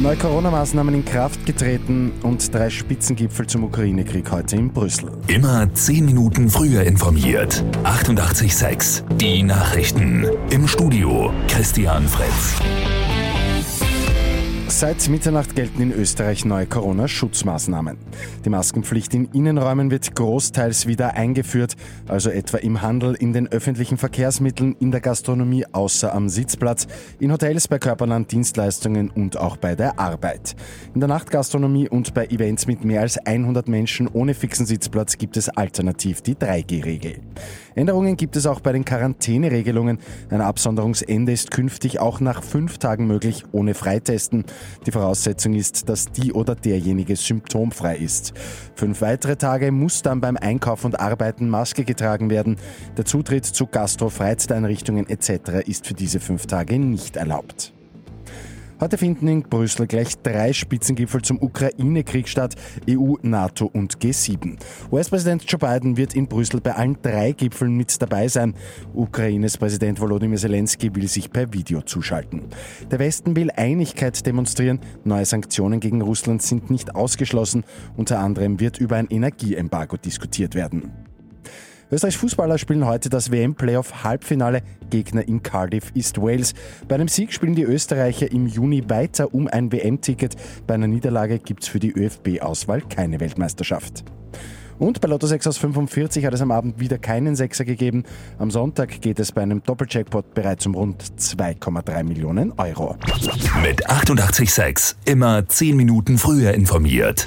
Neue Corona-Maßnahmen in Kraft getreten und drei Spitzengipfel zum Ukraine-Krieg heute in Brüssel. Immer zehn Minuten früher informiert. 88,6. Die Nachrichten. Im Studio Christian Fritz. Seit Mitternacht gelten in Österreich neue Corona-Schutzmaßnahmen. Die Maskenpflicht in Innenräumen wird großteils wieder eingeführt, also etwa im Handel, in den öffentlichen Verkehrsmitteln, in der Gastronomie außer am Sitzplatz, in Hotels, bei körpernahen Dienstleistungen und auch bei der Arbeit. In der Nachtgastronomie und bei Events mit mehr als 100 Menschen ohne fixen Sitzplatz gibt es alternativ die 3G-Regel. Änderungen gibt es auch bei den Quarantäneregelungen. Ein Absonderungsende ist künftig auch nach fünf Tagen möglich, ohne Freitesten. Die Voraussetzung ist, dass die oder derjenige symptomfrei ist. Fünf weitere Tage muss dann beim Einkauf und Arbeiten Maske getragen werden. Der Zutritt zu Gastro-Freizeiteinrichtungen etc. ist für diese fünf Tage nicht erlaubt. Heute finden in Brüssel gleich drei Spitzengipfel zum Ukraine-Krieg statt, EU, NATO und G7. US-Präsident Joe Biden wird in Brüssel bei allen drei Gipfeln mit dabei sein. Ukraines Präsident Volodymyr Zelensky will sich per Video zuschalten. Der Westen will Einigkeit demonstrieren. Neue Sanktionen gegen Russland sind nicht ausgeschlossen. Unter anderem wird über ein Energieembargo diskutiert werden. Österreichs Fußballer spielen heute das WM-Playoff-Halbfinale. Gegner in Cardiff ist Wales. Bei einem Sieg spielen die Österreicher im Juni weiter um ein WM-Ticket. Bei einer Niederlage gibt es für die ÖFB-Auswahl keine Weltmeisterschaft. Und bei Lotto 6 aus 45 hat es am Abend wieder keinen Sechser gegeben. Am Sonntag geht es bei einem Doppeljackpot bereits um rund 2,3 Millionen Euro. Mit 88,6 immer 10 Minuten früher informiert.